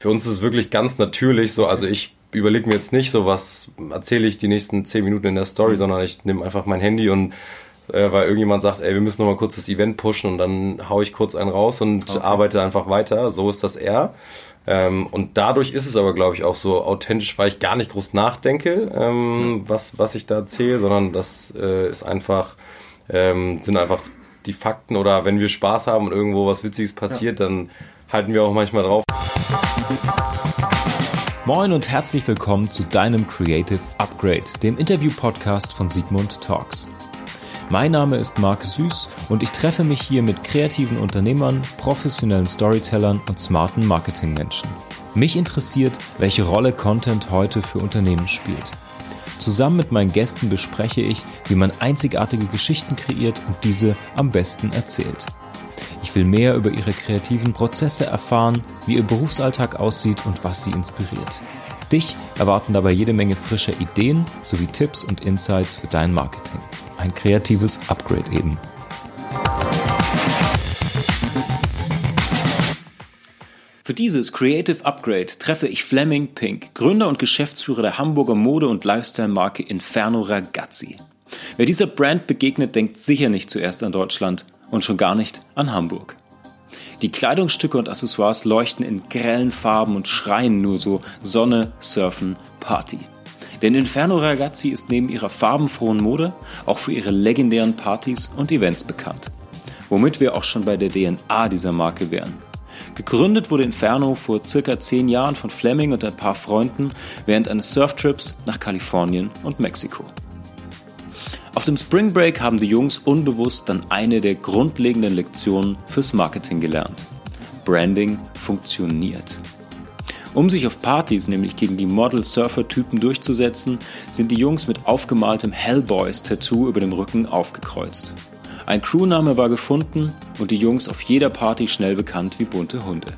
Für uns ist es wirklich ganz natürlich so, also ich überlege mir jetzt nicht so, was erzähle ich die nächsten zehn Minuten in der Story, mhm. sondern ich nehme einfach mein Handy und äh, weil irgendjemand sagt, ey, wir müssen noch mal kurz das Event pushen und dann hau ich kurz einen raus und okay. arbeite einfach weiter. So ist das eher. Ähm, und dadurch ist es aber, glaube ich, auch so authentisch, weil ich gar nicht groß nachdenke, ähm, was, was ich da erzähle, sondern das äh, ist einfach, ähm, sind einfach die Fakten oder wenn wir Spaß haben und irgendwo was Witziges passiert, ja. dann halten wir auch manchmal drauf. Moin und herzlich willkommen zu deinem Creative Upgrade, dem Interview-Podcast von Sigmund Talks. Mein Name ist Marc Süß und ich treffe mich hier mit kreativen Unternehmern, professionellen Storytellern und smarten Marketingmenschen. Mich interessiert, welche Rolle Content heute für Unternehmen spielt. Zusammen mit meinen Gästen bespreche ich, wie man einzigartige Geschichten kreiert und diese am besten erzählt. Ich will mehr über ihre kreativen Prozesse erfahren, wie ihr Berufsalltag aussieht und was sie inspiriert. Dich erwarten dabei jede Menge frischer Ideen sowie Tipps und Insights für dein Marketing. Ein kreatives Upgrade eben. Für dieses Creative Upgrade treffe ich Fleming Pink, Gründer und Geschäftsführer der Hamburger Mode- und Lifestyle-Marke Inferno Ragazzi. Wer dieser Brand begegnet, denkt sicher nicht zuerst an Deutschland und schon gar nicht an Hamburg. Die Kleidungsstücke und Accessoires leuchten in grellen Farben und schreien nur so Sonne, Surfen, Party. Denn Inferno Ragazzi ist neben ihrer farbenfrohen Mode auch für ihre legendären Partys und Events bekannt. Womit wir auch schon bei der DNA dieser Marke wären. Gegründet wurde Inferno vor circa zehn Jahren von Fleming und ein paar Freunden während eines Surftrips nach Kalifornien und Mexiko. Auf dem Spring Break haben die Jungs unbewusst dann eine der grundlegenden Lektionen fürs Marketing gelernt. Branding funktioniert. Um sich auf Partys nämlich gegen die Model-Surfer-Typen durchzusetzen, sind die Jungs mit aufgemaltem Hellboys-Tattoo über dem Rücken aufgekreuzt. Ein Crewname war gefunden und die Jungs auf jeder Party schnell bekannt wie bunte Hunde.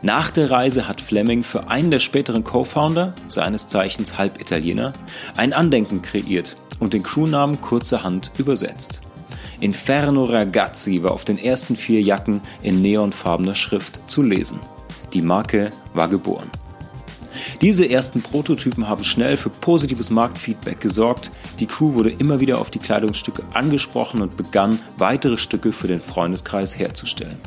Nach der Reise hat Fleming für einen der späteren Co-Founder, seines Zeichens Halbitaliener, ein Andenken kreiert und den Crewnamen kurzerhand übersetzt. Inferno Ragazzi war auf den ersten vier Jacken in neonfarbener Schrift zu lesen. Die Marke war geboren. Diese ersten Prototypen haben schnell für positives Marktfeedback gesorgt. Die Crew wurde immer wieder auf die Kleidungsstücke angesprochen und begann, weitere Stücke für den Freundeskreis herzustellen.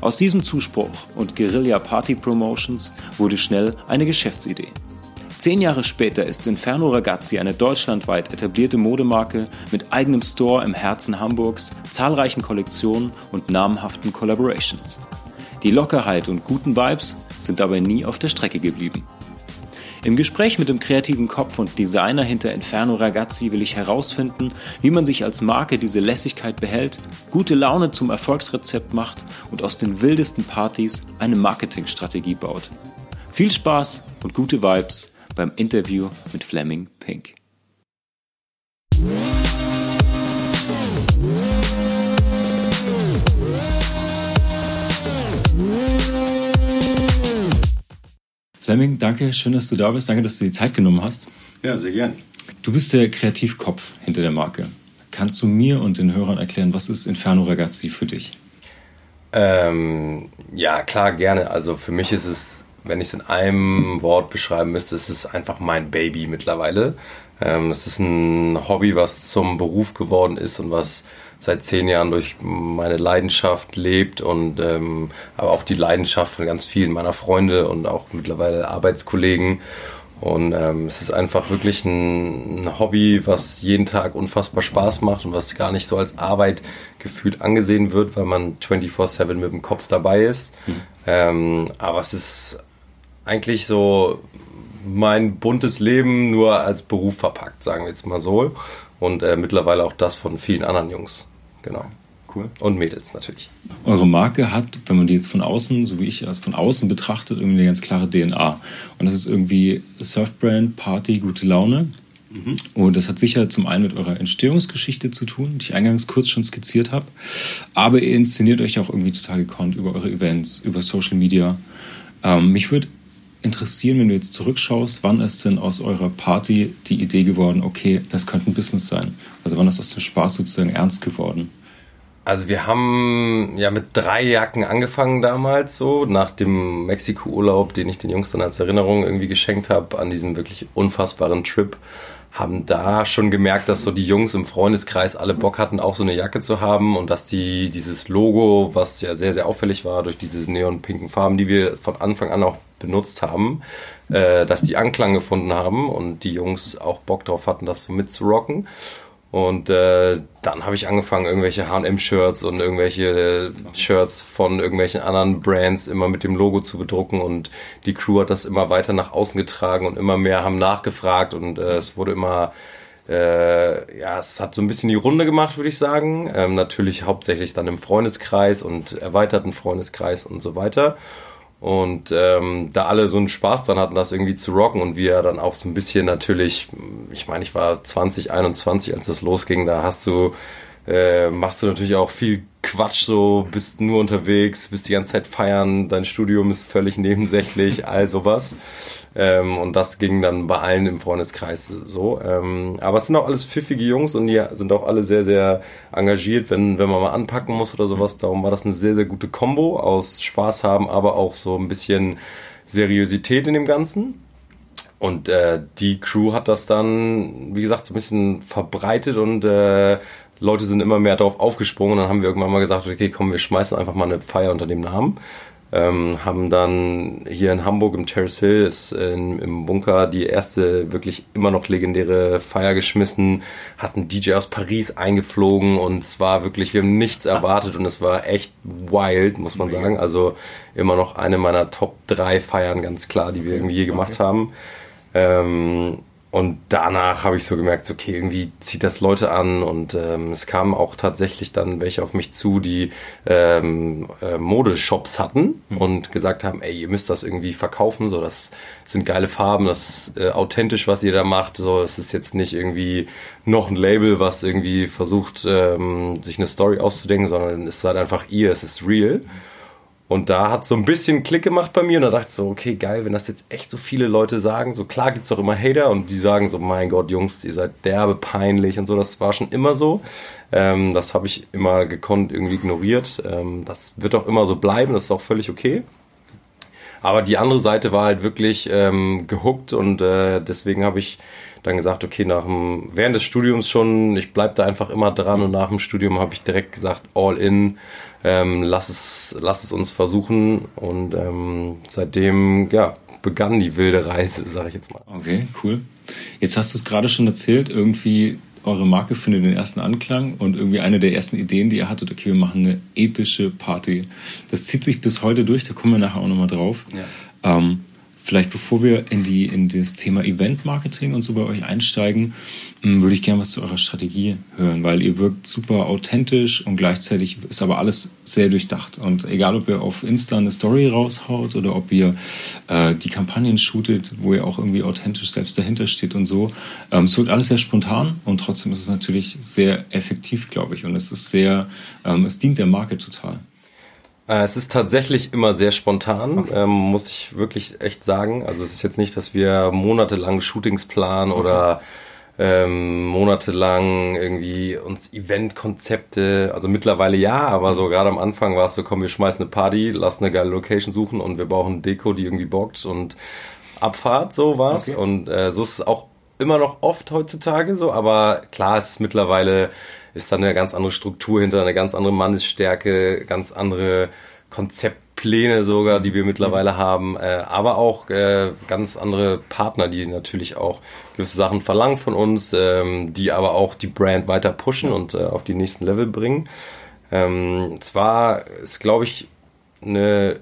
Aus diesem Zuspruch und Guerilla Party Promotions wurde schnell eine Geschäftsidee. Zehn Jahre später ist Inferno Ragazzi eine deutschlandweit etablierte Modemarke mit eigenem Store im Herzen Hamburgs, zahlreichen Kollektionen und namhaften Collaborations. Die Lockerheit und guten Vibes sind dabei nie auf der Strecke geblieben. Im Gespräch mit dem kreativen Kopf und Designer hinter Inferno Ragazzi will ich herausfinden, wie man sich als Marke diese Lässigkeit behält, gute Laune zum Erfolgsrezept macht und aus den wildesten Partys eine Marketingstrategie baut. Viel Spaß und gute Vibes beim Interview mit Fleming Pink. Fleming, danke, schön, dass du da bist. Danke, dass du die Zeit genommen hast. Ja, sehr gern. Du bist der Kreativkopf hinter der Marke. Kannst du mir und den Hörern erklären, was ist Inferno Ragazzi für dich? Ähm, ja, klar, gerne. Also für mich ist es wenn ich es in einem Wort beschreiben müsste, ist es einfach mein Baby mittlerweile. Ähm, es ist ein Hobby, was zum Beruf geworden ist und was seit zehn Jahren durch meine Leidenschaft lebt und ähm, aber auch die Leidenschaft von ganz vielen meiner Freunde und auch mittlerweile Arbeitskollegen. Und ähm, es ist einfach wirklich ein, ein, Hobby, was jeden Tag unfassbar Spaß macht und was gar nicht so als Arbeit gefühlt angesehen wird, weil man 24-7 mit dem Kopf dabei ist. Mhm. Ähm, aber es ist eigentlich so mein buntes Leben nur als Beruf verpackt, sagen wir jetzt mal so. Und äh, mittlerweile auch das von vielen anderen Jungs. Genau. Cool. Und Mädels natürlich. Eure Marke hat, wenn man die jetzt von außen, so wie ich es von außen betrachtet, irgendwie eine ganz klare DNA. Und das ist irgendwie Surfbrand, Party, gute Laune. Mhm. Und das hat sicher zum einen mit eurer Entstehungsgeschichte zu tun, die ich eingangs kurz schon skizziert habe. Aber ihr inszeniert euch auch irgendwie total gekonnt über eure Events, über Social Media. Ähm, mich würde interessieren, wenn du jetzt zurückschaust, wann ist denn aus eurer Party die Idee geworden, okay, das könnte ein Business sein? Also wann ist aus dem Spaß sozusagen ernst geworden? Also wir haben ja mit drei Jacken angefangen damals so, nach dem Mexiko-Urlaub, den ich den Jungs dann als Erinnerung irgendwie geschenkt habe, an diesem wirklich unfassbaren Trip haben da schon gemerkt, dass so die Jungs im Freundeskreis alle Bock hatten, auch so eine Jacke zu haben und dass die dieses Logo, was ja sehr, sehr auffällig war durch diese neonpinken Farben, die wir von Anfang an auch benutzt haben, äh, dass die Anklang gefunden haben und die Jungs auch Bock drauf hatten, das so mitzurocken. Und äh, dann habe ich angefangen, irgendwelche HM-Shirts und irgendwelche Shirts von irgendwelchen anderen Brands immer mit dem Logo zu bedrucken. Und die Crew hat das immer weiter nach außen getragen und immer mehr haben nachgefragt. Und äh, es wurde immer, äh, ja, es hat so ein bisschen die Runde gemacht, würde ich sagen. Ähm, natürlich hauptsächlich dann im Freundeskreis und erweiterten Freundeskreis und so weiter. Und ähm, da alle so einen Spaß dran hatten, das irgendwie zu rocken und wir dann auch so ein bisschen natürlich, ich meine, ich war 20, 21, als das losging, da hast du, äh, machst du natürlich auch viel Quatsch, so bist nur unterwegs, bist die ganze Zeit feiern, dein Studium ist völlig nebensächlich, all sowas. Ähm, und das ging dann bei allen im Freundeskreis so. Ähm, aber es sind auch alles pfiffige Jungs und die sind auch alle sehr, sehr engagiert, wenn, wenn man mal anpacken muss oder sowas. Darum war das eine sehr, sehr gute Kombo aus Spaß haben, aber auch so ein bisschen Seriosität in dem Ganzen. Und äh, die Crew hat das dann, wie gesagt, so ein bisschen verbreitet und äh, Leute sind immer mehr darauf aufgesprungen. Und dann haben wir irgendwann mal gesagt, okay, komm, wir schmeißen einfach mal eine Feier unter dem Namen ähm, haben dann hier in Hamburg im Terrace Hill ist in, im Bunker die erste wirklich immer noch legendäre Feier geschmissen, hatten DJ aus Paris eingeflogen und es war wirklich, wir haben nichts erwartet und es war echt wild, muss man sagen. Also immer noch eine meiner Top 3 Feiern, ganz klar, die wir irgendwie je gemacht haben. Ähm, und danach habe ich so gemerkt, okay, irgendwie zieht das Leute an und ähm, es kamen auch tatsächlich dann welche auf mich zu, die ähm, äh, Modeshops hatten mhm. und gesagt haben, ey, ihr müsst das irgendwie verkaufen, so das sind geile Farben, das ist äh, authentisch, was ihr da macht, so es ist jetzt nicht irgendwie noch ein Label, was irgendwie versucht, ähm, sich eine Story auszudenken, sondern es seid einfach ihr, es ist real. Mhm. Und da hat so ein bisschen Klick gemacht bei mir und da dachte ich so, okay, geil, wenn das jetzt echt so viele Leute sagen, so klar gibt es auch immer Hater und die sagen so, mein Gott, Jungs, ihr seid derbe peinlich und so, das war schon immer so. Ähm, das habe ich immer gekonnt irgendwie ignoriert. Ähm, das wird auch immer so bleiben, das ist auch völlig okay. Aber die andere Seite war halt wirklich ähm, gehuckt und äh, deswegen habe ich dann gesagt, okay, nach dem, während des Studiums schon, ich bleib da einfach immer dran und nach dem Studium habe ich direkt gesagt, all in, ähm, lass es, lass es uns versuchen und ähm, seitdem, ja, begann die wilde Reise, sage ich jetzt mal. Okay, cool. Jetzt hast du es gerade schon erzählt, irgendwie eure Marke findet den ersten Anklang und irgendwie eine der ersten Ideen, die ihr hattet, okay, wir machen eine epische Party. Das zieht sich bis heute durch, da kommen wir nachher auch nochmal drauf. Ja. Ähm, Vielleicht bevor wir in, die, in das Thema Event-Marketing und so bei euch einsteigen, hm, würde ich gerne was zu eurer Strategie hören, weil ihr wirkt super authentisch und gleichzeitig ist aber alles sehr durchdacht. Und egal, ob ihr auf Insta eine Story raushaut oder ob ihr äh, die Kampagnen shootet, wo ihr auch irgendwie authentisch selbst dahinter steht und so, ähm, es wirkt alles sehr spontan und trotzdem ist es natürlich sehr effektiv, glaube ich. Und es ist sehr, ähm, es dient der Marke total. Äh, es ist tatsächlich immer sehr spontan, okay. ähm, muss ich wirklich echt sagen. Also es ist jetzt nicht, dass wir monatelang Shootings planen okay. oder ähm, monatelang irgendwie uns Eventkonzepte, also mittlerweile ja, aber so gerade am Anfang war es so, komm, wir schmeißen eine Party, lass eine geile Location suchen und wir brauchen Deko, die irgendwie bockt und Abfahrt, so war's. Okay. Und äh, so ist es auch immer noch oft heutzutage so, aber klar, es ist mittlerweile ist da eine ganz andere Struktur hinter, eine ganz andere Mannesstärke, ganz andere Konzeptpläne sogar, die wir mittlerweile haben, äh, aber auch äh, ganz andere Partner, die natürlich auch gewisse Sachen verlangen von uns, ähm, die aber auch die Brand weiter pushen und äh, auf die nächsten Level bringen. Ähm, zwar ist, glaube ich, eine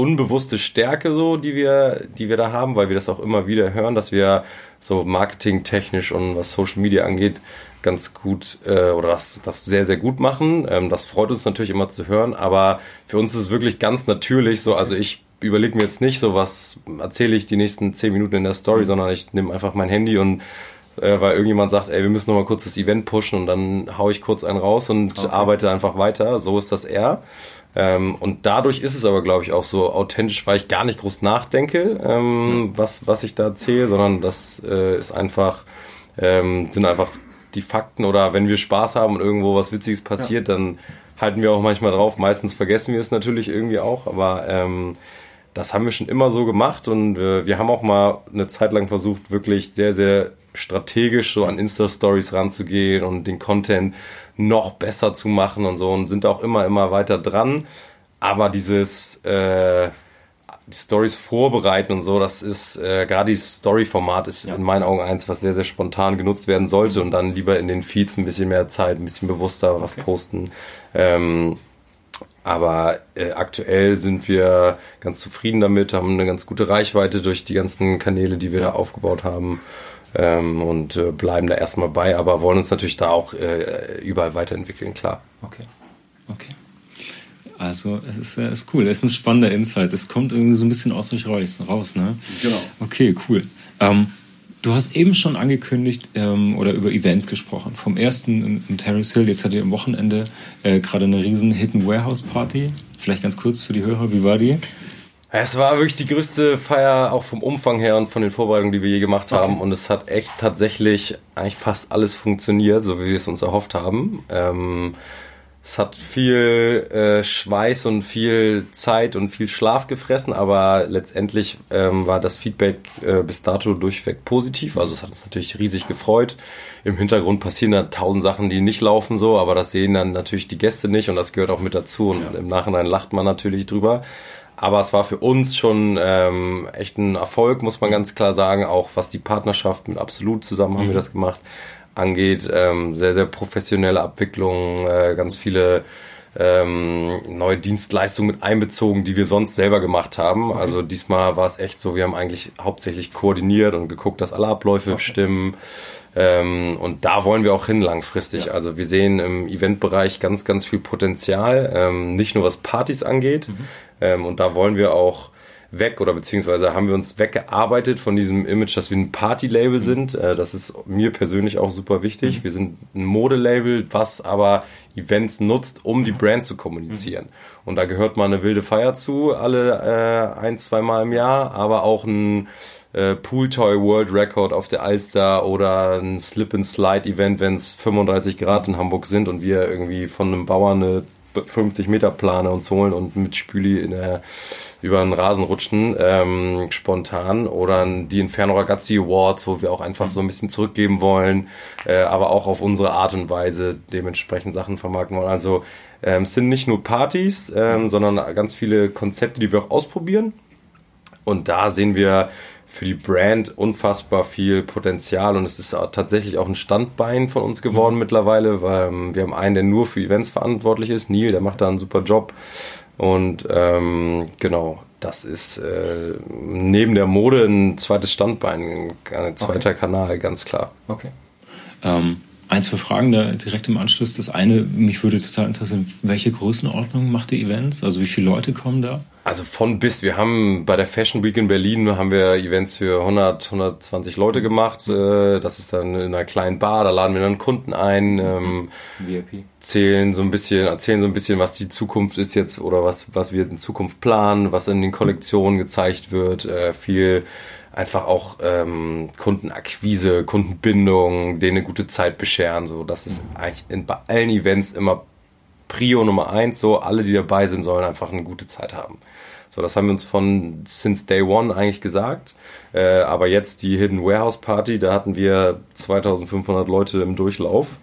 unbewusste Stärke so, die wir, die wir da haben, weil wir das auch immer wieder hören, dass wir so marketingtechnisch und was Social Media angeht, ganz gut äh, oder das, das sehr, sehr gut machen. Ähm, das freut uns natürlich immer zu hören, aber für uns ist es wirklich ganz natürlich so, also ich überlege mir jetzt nicht so, was erzähle ich die nächsten zehn Minuten in der Story, mhm. sondern ich nehme einfach mein Handy und äh, weil irgendjemand sagt, ey, wir müssen noch mal kurz das Event pushen und dann hau ich kurz einen raus und okay. arbeite einfach weiter. So ist das eher. Ähm, und dadurch ist es aber, glaube ich, auch so authentisch, weil ich gar nicht groß nachdenke, ähm, was, was ich da erzähle, sondern das äh, ist einfach, ähm, sind einfach die Fakten oder wenn wir Spaß haben und irgendwo was Witziges passiert, ja. dann halten wir auch manchmal drauf. Meistens vergessen wir es natürlich irgendwie auch, aber ähm, das haben wir schon immer so gemacht und äh, wir haben auch mal eine Zeit lang versucht, wirklich sehr, sehr strategisch so an Insta-Stories ranzugehen und den Content noch besser zu machen und so und sind auch immer, immer weiter dran. Aber dieses äh, die Stories vorbereiten und so, das ist äh, gerade dieses Story-Format ist ja. in meinen Augen eins, was sehr, sehr spontan genutzt werden sollte und dann lieber in den Feeds ein bisschen mehr Zeit, ein bisschen bewusster was okay. posten. Ähm, aber äh, aktuell sind wir ganz zufrieden damit, haben eine ganz gute Reichweite durch die ganzen Kanäle, die wir da aufgebaut haben. Ähm, und äh, bleiben da erstmal bei, aber wollen uns natürlich da auch äh, überall weiterentwickeln, klar. Okay. Okay. Also es ist, äh, ist cool, es ist ein spannender Insight. Es kommt irgendwie so ein bisschen aus euch raus, ne? Genau. Okay, cool. Ähm, du hast eben schon angekündigt ähm, oder über Events gesprochen. Vom ersten in, in Terrace Hill, jetzt hattet ihr am Wochenende äh, gerade eine riesen Hidden Warehouse Party. Vielleicht ganz kurz für die Hörer, wie war die? Es war wirklich die größte Feier, auch vom Umfang her und von den Vorbereitungen, die wir je gemacht haben. Okay. Und es hat echt tatsächlich eigentlich fast alles funktioniert, so wie wir es uns erhofft haben. Ähm, es hat viel äh, Schweiß und viel Zeit und viel Schlaf gefressen, aber letztendlich ähm, war das Feedback äh, bis dato durchweg positiv. Also es hat uns natürlich riesig gefreut. Im Hintergrund passieren da tausend Sachen, die nicht laufen so, aber das sehen dann natürlich die Gäste nicht und das gehört auch mit dazu. Und ja. im Nachhinein lacht man natürlich drüber. Aber es war für uns schon ähm, echt ein Erfolg, muss man ganz klar sagen. Auch was die Partnerschaft mit Absolut zusammen haben mhm. wir das gemacht angeht. Ähm, sehr, sehr professionelle Abwicklung, äh, ganz viele ähm, neue Dienstleistungen mit einbezogen, die wir sonst selber gemacht haben. Okay. Also diesmal war es echt so, wir haben eigentlich hauptsächlich koordiniert und geguckt, dass alle Abläufe okay. stimmen. Ähm, und da wollen wir auch hin langfristig. Ja. Also wir sehen im Eventbereich ganz, ganz viel Potenzial, ähm, nicht nur was Partys angeht. Mhm. Ähm, und da wollen wir auch weg oder beziehungsweise haben wir uns weggearbeitet von diesem Image, dass wir ein Party-Label mhm. sind. Äh, das ist mir persönlich auch super wichtig. Mhm. Wir sind ein Modelabel, was aber Events nutzt, um die mhm. Brand zu kommunizieren. Und da gehört mal eine wilde Feier zu, alle äh, ein, zwei Mal im Jahr, aber auch ein äh, Pooltoy World Record auf der Alster oder ein Slip and Slide Event, wenn es 35 Grad in Hamburg sind und wir irgendwie von einem Bauern eine 50 Meter Plane uns holen und mit Spüli in der über einen Rasen rutschen, ähm, spontan. Oder die Inferno Ragazzi Awards, wo wir auch einfach so ein bisschen zurückgeben wollen, äh, aber auch auf unsere Art und Weise dementsprechend Sachen vermarkten wollen. Also ähm, es sind nicht nur Partys, ähm, sondern ganz viele Konzepte, die wir auch ausprobieren. Und da sehen wir für die Brand unfassbar viel Potenzial und es ist tatsächlich auch ein Standbein von uns geworden mhm. mittlerweile, weil ähm, wir haben einen, der nur für Events verantwortlich ist, Neil, der macht da einen super Job. Und ähm, genau, das ist äh, neben der Mode ein zweites Standbein, ein zweiter okay. Kanal, ganz klar. Okay. Ähm, ein, zwei Fragen da direkt im Anschluss. Das eine, mich würde total interessieren, welche Größenordnung macht ihr Events? Also wie viele Leute kommen da? Also von bis. Wir haben bei der Fashion Week in Berlin haben wir Events für 100, 120 Leute gemacht. Äh, das ist dann in einer kleinen Bar. Da laden wir dann Kunden ein, ähm, VIP. zählen so ein bisschen, erzählen so ein bisschen, was die Zukunft ist jetzt oder was was wir in Zukunft planen, was in den Kollektionen gezeigt wird. Äh, viel einfach auch ähm, Kundenakquise, Kundenbindung, denen eine gute Zeit bescheren. So, das ist eigentlich in, bei allen Events immer Prio Nummer eins. So, alle, die dabei sind, sollen einfach eine gute Zeit haben. So, das haben wir uns von since day one eigentlich gesagt. Äh, aber jetzt die Hidden Warehouse Party, da hatten wir 2500 Leute im Durchlauf.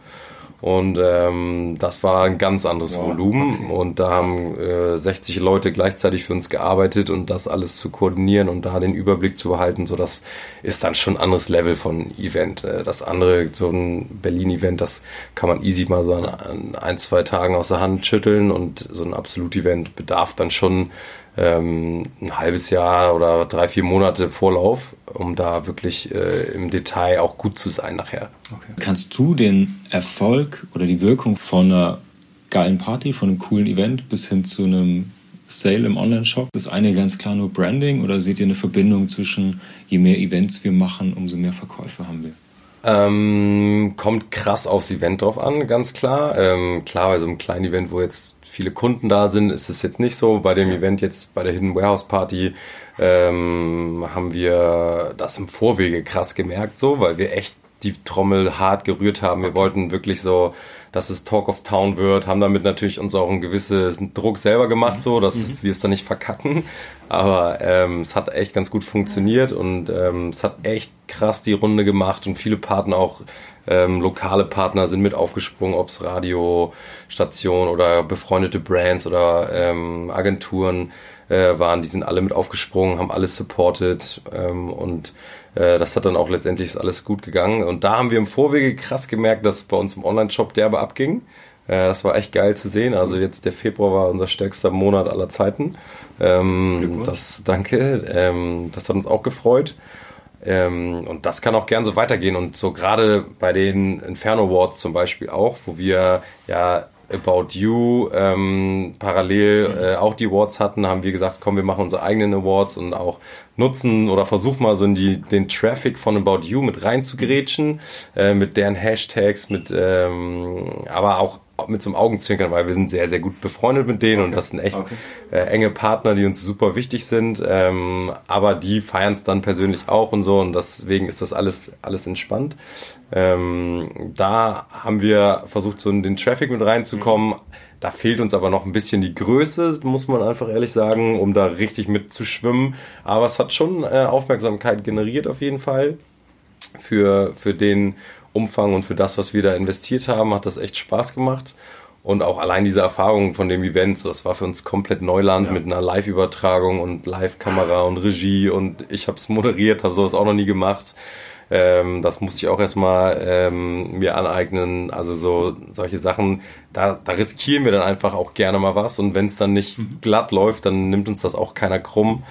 Und ähm, das war ein ganz anderes wow, Volumen. Okay. Und da haben äh, 60 Leute gleichzeitig für uns gearbeitet und das alles zu koordinieren und da den Überblick zu behalten. So, das ist dann schon ein anderes Level von Event. Äh, das andere, so ein Berlin-Event, das kann man easy mal so an ein, zwei Tagen aus der Hand schütteln. Und so ein Absolut-Event bedarf dann schon ähm, ein halbes Jahr oder drei, vier Monate Vorlauf, um da wirklich äh, im Detail auch gut zu sein nachher. Okay. Kannst du den Erfolg oder die Wirkung von einer geilen Party, von einem coolen Event bis hin zu einem Sale im Online-Shop, das eine ganz klar nur Branding oder seht ihr eine Verbindung zwischen, je mehr Events wir machen, umso mehr Verkäufe haben wir? Ähm, kommt krass aufs Event drauf an, ganz klar. Ähm, klar, bei so einem kleinen Event, wo jetzt viele Kunden da sind, ist es jetzt nicht so. Bei dem Event jetzt, bei der Hidden Warehouse Party, ähm, haben wir das im Vorwege krass gemerkt, so, weil wir echt die Trommel hart gerührt haben. Wir wollten wirklich so, dass es Talk of Town wird, haben damit natürlich uns auch einen gewissen Druck selber gemacht, so, dass mhm. wir es dann nicht verkacken. Aber ähm, es hat echt ganz gut funktioniert und ähm, es hat echt krass die Runde gemacht und viele Partner auch ähm, lokale Partner sind mit aufgesprungen, ob es Radiostation oder befreundete Brands oder ähm, Agenturen äh, waren, die sind alle mit aufgesprungen, haben alles supported ähm, und das hat dann auch letztendlich ist alles gut gegangen. Und da haben wir im Vorwege krass gemerkt, dass bei uns im Online-Shop derbe abging. Äh, das war echt geil zu sehen. Also jetzt der Februar war unser stärkster Monat aller Zeiten. Ähm, das danke. Ähm, das hat uns auch gefreut. Ähm, und das kann auch gern so weitergehen. Und so gerade bei den Inferno Awards zum Beispiel auch, wo wir ja About You ähm, parallel äh, auch die Awards hatten, haben wir gesagt, komm, wir machen unsere eigenen Awards und auch nutzen oder versuchen mal so in die, den Traffic von About You mit reinzugrätschen, äh, mit deren Hashtags, mit ähm, aber auch mit so einem Augenzwinkern, weil wir sind sehr, sehr gut befreundet mit denen okay. und das sind echt okay. äh, enge Partner, die uns super wichtig sind. Ähm, aber die feiern es dann persönlich auch und so und deswegen ist das alles, alles entspannt. Ähm, da haben wir versucht, so in den Traffic mit reinzukommen. Mhm. Da fehlt uns aber noch ein bisschen die Größe, muss man einfach ehrlich sagen, um da richtig mit zu schwimmen. Aber es hat schon äh, Aufmerksamkeit generiert auf jeden Fall für, für den Umfang und für das, was wir da investiert haben, hat das echt Spaß gemacht. Und auch allein diese Erfahrung von dem Event, so, das war für uns komplett Neuland ja. mit einer Live-Übertragung und Live-Kamera und Regie und ich habe es moderiert, habe sowas auch noch nie gemacht. Ähm, das musste ich auch erstmal ähm, mir aneignen. Also so solche Sachen, da, da riskieren wir dann einfach auch gerne mal was. Und wenn es dann nicht mhm. glatt läuft, dann nimmt uns das auch keiner krumm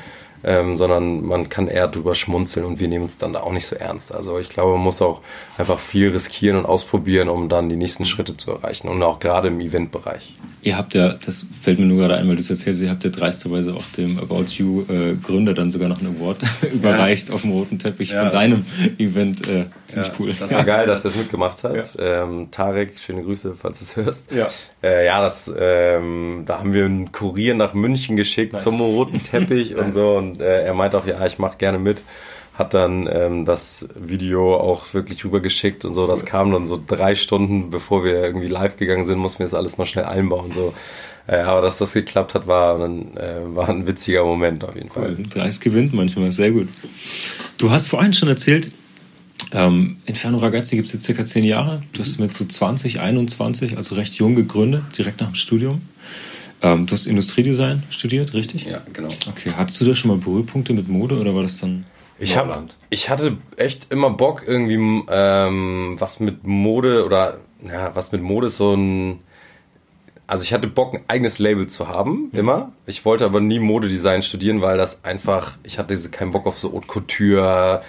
ähm, sondern man kann eher drüber schmunzeln und wir nehmen es dann da auch nicht so ernst. Also ich glaube, man muss auch einfach viel riskieren und ausprobieren, um dann die nächsten Schritte zu erreichen und auch gerade im Eventbereich. Ihr habt ja, das fällt mir nur gerade ein, weil du es erzählst, ihr habt ja dreisterweise auch dem About You äh, Gründer dann sogar noch einen Award überreicht ja. auf dem roten Teppich ja. von seinem Event. Äh, ziemlich ja. cool. Das war geil, dass er es mitgemacht hat. Ähm, Tarek, schöne Grüße, falls du es hörst. Ja, äh, ja das, ähm, da haben wir einen Kurier nach München geschickt nice. zum roten Teppich nice. und so. Und äh, er meint auch, ja, ich mache gerne mit hat dann ähm, das Video auch wirklich rübergeschickt und so. Das kam dann so drei Stunden, bevor wir irgendwie live gegangen sind, mussten wir das alles noch schnell einbauen. So. Äh, aber dass das geklappt hat, war, ein, äh, war ein witziger Moment auf jeden Fall. Cool. Dreist gewinnt manchmal, sehr gut. Du hast vorhin schon erzählt, ähm, Inferno Ragazzi gibt es jetzt circa zehn Jahre. Du hast mit so 20, 21, also recht jung gegründet, direkt nach dem Studium. Ähm, du hast Industriedesign studiert, richtig? Ja, genau. Okay, hattest du da schon mal Berührpunkte mit Mode oder war das dann ich, hab, ich hatte echt immer Bock, irgendwie ähm, was mit Mode oder ja, was mit Mode ist so ein. Also ich hatte Bock, ein eigenes Label zu haben, mhm. immer. Ich wollte aber nie Modedesign studieren, weil das einfach, ich hatte keinen Bock auf so Haute Couture,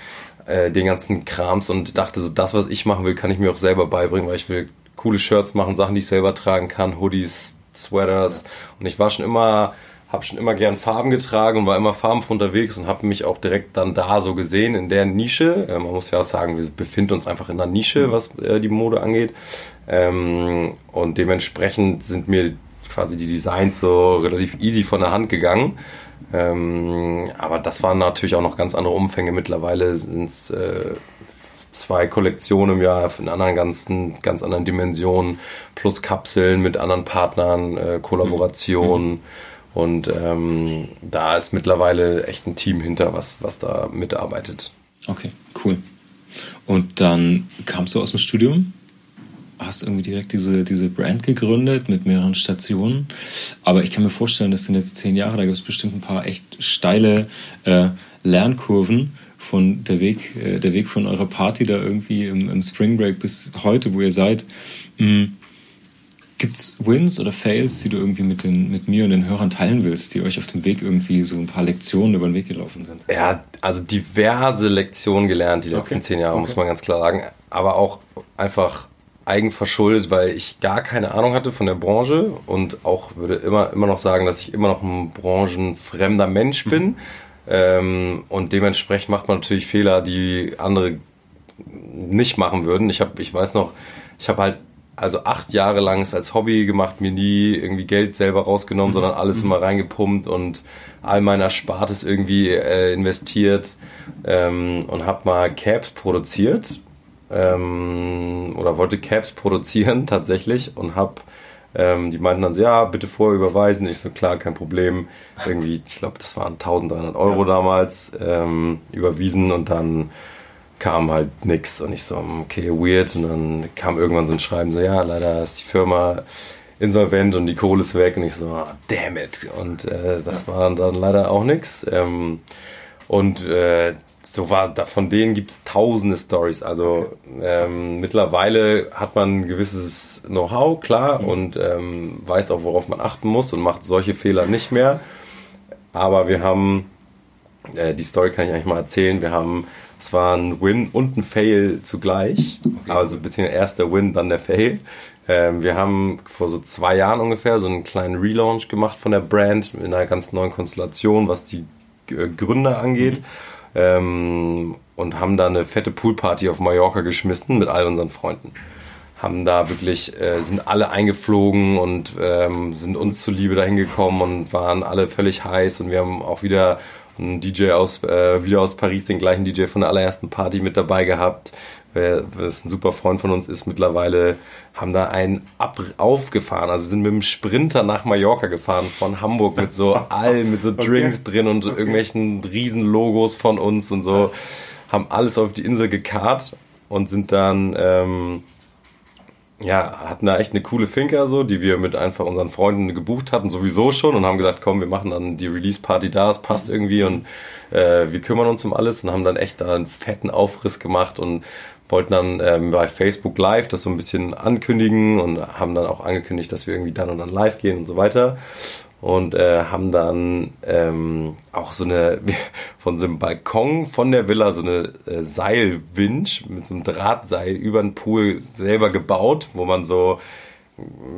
äh, den ganzen Krams und dachte so, das, was ich machen will, kann ich mir auch selber beibringen, weil ich will coole Shirts machen, Sachen, die ich selber tragen kann, Hoodies, Sweaters. Und ich war schon immer habe schon immer gern Farben getragen und war immer farbenfroh unterwegs und habe mich auch direkt dann da so gesehen in der Nische. Äh, man muss ja auch sagen, wir befinden uns einfach in einer Nische, mhm. was äh, die Mode angeht. Ähm, und dementsprechend sind mir quasi die Designs so relativ easy von der Hand gegangen. Ähm, aber das waren natürlich auch noch ganz andere Umfänge. Mittlerweile sind es äh, zwei Kollektionen im Jahr in anderen ganzen, ganz anderen Dimensionen, plus Kapseln mit anderen Partnern, äh, Kollaborationen. Mhm. Und ähm, da ist mittlerweile echt ein Team hinter, was, was da mitarbeitet. Okay, cool. Und dann kamst du aus dem Studium, hast irgendwie direkt diese, diese Brand gegründet mit mehreren Stationen. Aber ich kann mir vorstellen, das sind jetzt zehn Jahre, da gibt es bestimmt ein paar echt steile äh, Lernkurven von der Weg, äh, der Weg von eurer Party da irgendwie im, im Spring Break bis heute, wo ihr seid. Mhm Gibt es Wins oder Fails, die du irgendwie mit, den, mit mir und den Hörern teilen willst, die euch auf dem Weg irgendwie so ein paar Lektionen über den Weg gelaufen sind? Ja, also diverse Lektionen gelernt die letzten okay. zehn Jahre, okay. muss man ganz klar sagen. Aber auch einfach eigenverschuldet, weil ich gar keine Ahnung hatte von der Branche und auch würde immer, immer noch sagen, dass ich immer noch ein branchenfremder Mensch bin. Mhm. Ähm, und dementsprechend macht man natürlich Fehler, die andere nicht machen würden. Ich habe, ich weiß noch, ich habe halt also acht Jahre lang es als Hobby gemacht, mir nie irgendwie Geld selber rausgenommen, mhm. sondern alles mhm. immer reingepumpt und all mein Erspartes irgendwie äh, investiert ähm, und habe mal Caps produziert ähm, oder wollte Caps produzieren tatsächlich und habe ähm, die meinten dann so, ja, bitte vorher überweisen. Ich so, klar, kein Problem. Irgendwie, ich glaube, das waren 1300 Euro damals ähm, überwiesen und dann kam halt nix und ich so, okay, weird. Und dann kam irgendwann so ein Schreiben, so, ja, leider ist die Firma insolvent und die Kohle ist weg und ich so, oh, damn it. Und äh, das ja. war dann leider auch nix. Ähm, und äh, so war, da, von denen gibt es tausende Stories. Also okay. ähm, mittlerweile hat man ein gewisses Know-how, klar, mhm. und ähm, weiß auch, worauf man achten muss und macht solche Fehler nicht mehr. Aber wir haben, äh, die Story kann ich eigentlich mal erzählen, wir haben, es war ein Win und ein Fail zugleich. Okay. Also ein bisschen erst der Win, dann der Fail. Ähm, wir haben vor so zwei Jahren ungefähr so einen kleinen Relaunch gemacht von der Brand in einer ganz neuen Konstellation, was die Gründer angeht. Mhm. Ähm, und haben da eine fette Poolparty auf Mallorca geschmissen mit all unseren Freunden. Haben da wirklich, äh, sind alle eingeflogen und ähm, sind uns zuliebe dahin gekommen und waren alle völlig heiß und wir haben auch wieder einen DJ aus, äh, wieder aus Paris, den gleichen DJ von der allerersten Party mit dabei gehabt wer, was ein super Freund von uns ist mittlerweile, haben da einen ab, aufgefahren. Also wir sind mit dem Sprinter nach Mallorca gefahren von Hamburg mit so allen, mit so Drinks okay. drin und okay. irgendwelchen Riesenlogos von uns und so. Was? Haben alles auf die Insel gekarrt und sind dann, ähm, ja, hatten da echt eine coole Finca so, die wir mit einfach unseren Freunden gebucht hatten, sowieso schon und haben gesagt, komm, wir machen dann die Release-Party da, es passt irgendwie und äh, wir kümmern uns um alles und haben dann echt da einen fetten Aufriss gemacht und wollten dann ähm, bei Facebook Live das so ein bisschen ankündigen und haben dann auch angekündigt, dass wir irgendwie dann und dann live gehen und so weiter. Und äh, haben dann ähm, auch so eine, von so einem Balkon von der Villa so eine äh, Seilwinch mit so einem Drahtseil über den Pool selber gebaut, wo man so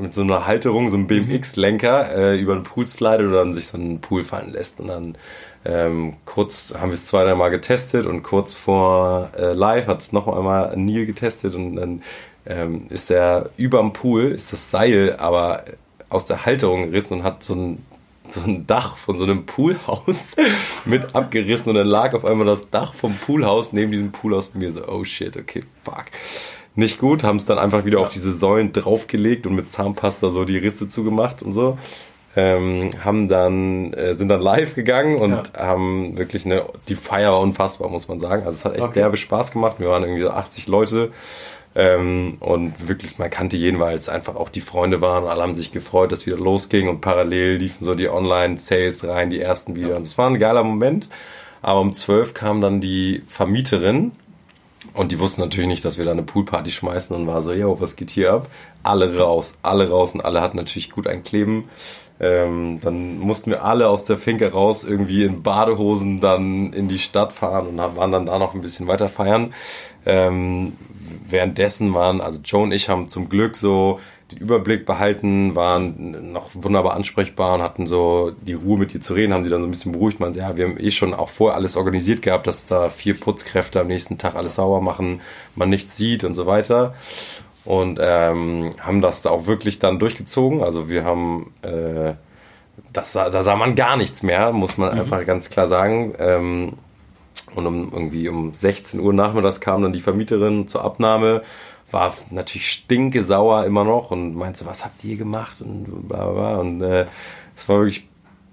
mit so einer Halterung, so einem BMX-Lenker äh, über den Pool slidet oder dann sich so einen Pool fallen lässt. Und dann ähm, kurz haben wir es zwei, drei Mal getestet und kurz vor äh, live hat es noch einmal Neil getestet und dann ähm, ist er überm Pool, ist das Seil aber aus der Halterung gerissen und hat so ein, so ein Dach von so einem Poolhaus mit abgerissen und dann lag auf einmal das Dach vom Poolhaus neben diesem Poolhaus und mir so, oh shit, okay, fuck. Nicht gut, haben es dann einfach wieder ja. auf diese Säulen draufgelegt und mit Zahnpasta so die Risse zugemacht und so ähm, haben dann äh, sind dann live gegangen und ja. haben wirklich eine die Feier war unfassbar muss man sagen also es hat echt okay. derbe Spaß gemacht wir waren irgendwie so 80 Leute ähm, und wirklich man kannte jeden weil es einfach auch die Freunde waren und alle haben sich gefreut dass wieder losging und parallel liefen so die Online Sales rein die ersten wieder ja. und es war ein geiler Moment aber um 12 kam dann die Vermieterin und die wussten natürlich nicht, dass wir da eine Poolparty schmeißen und war so, yo, was geht hier ab? Alle raus, alle raus und alle hatten natürlich gut ein Kleben. Ähm, dann mussten wir alle aus der Finke raus irgendwie in Badehosen dann in die Stadt fahren und waren dann da noch ein bisschen weiter feiern. Ähm, währenddessen waren, also Joe und ich haben zum Glück so den Überblick behalten, waren noch wunderbar ansprechbar und hatten so die Ruhe mit ihr zu reden, haben sie dann so ein bisschen beruhigt. Man, ja, wir haben eh schon auch vorher alles organisiert gehabt, dass da vier Putzkräfte am nächsten Tag alles sauber machen, man nichts sieht und so weiter und ähm, haben das da auch wirklich dann durchgezogen. Also wir haben, äh, das da sah man gar nichts mehr, muss man mhm. einfach ganz klar sagen. Ähm, und um irgendwie um 16 Uhr nachmittags kam dann die Vermieterin zur Abnahme, war natürlich stinke sauer immer noch und meinte, was habt ihr gemacht und bla bla bla. Und äh, es war wirklich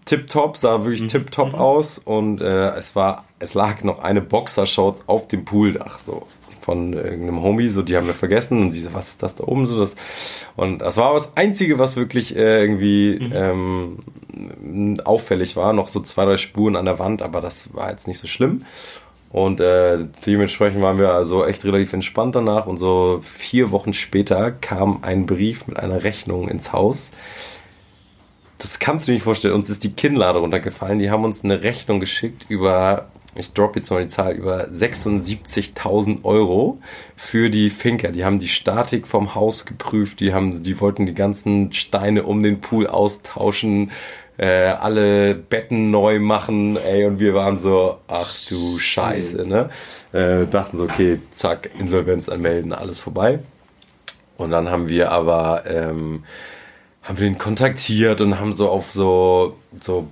tipptopp, sah wirklich mhm. tipptopp mhm. aus und äh, es war, es lag noch eine Boxershorts auf dem Pooldach so von irgendeinem Homie, so die haben wir vergessen und sie so, was ist das da oben so das und das war das einzige, was wirklich äh, irgendwie mhm. ähm, auffällig war, noch so zwei drei Spuren an der Wand, aber das war jetzt nicht so schlimm. Und äh, dementsprechend waren wir also echt relativ entspannt danach. Und so vier Wochen später kam ein Brief mit einer Rechnung ins Haus. Das kannst du dir nicht vorstellen. Uns ist die Kinnlade runtergefallen. Die haben uns eine Rechnung geschickt über ich drop jetzt mal die Zahl, über 76.000 Euro für die Finker. Die haben die Statik vom Haus geprüft, die haben, die wollten die ganzen Steine um den Pool austauschen, äh, alle Betten neu machen, ey, und wir waren so, ach du Scheiße, ne? Äh, dachten so, okay, zack, Insolvenz anmelden, alles vorbei. Und dann haben wir aber, ähm, haben wir ihn kontaktiert und haben so auf so, so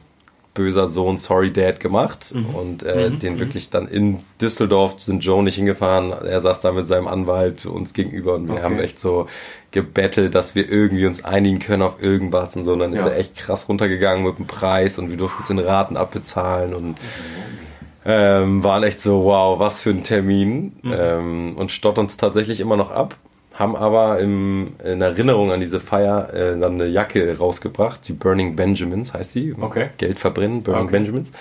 böser Sohn Sorry Dad gemacht mhm. und äh, mhm. den mhm. wirklich dann in Düsseldorf sind Joe nicht hingefahren. Er saß da mit seinem Anwalt uns gegenüber und wir okay. haben echt so gebettelt, dass wir irgendwie uns einigen können auf irgendwas und so. Und dann ja. ist er echt krass runtergegangen mit dem Preis und wir durften es in Raten abbezahlen und ähm, waren echt so, wow, was für ein Termin mhm. ähm, und stott uns tatsächlich immer noch ab haben aber im, in Erinnerung an diese Feier äh, dann eine Jacke rausgebracht, die Burning Benjamins heißt sie. Okay. Geld verbrennen, Burning okay. Benjamins.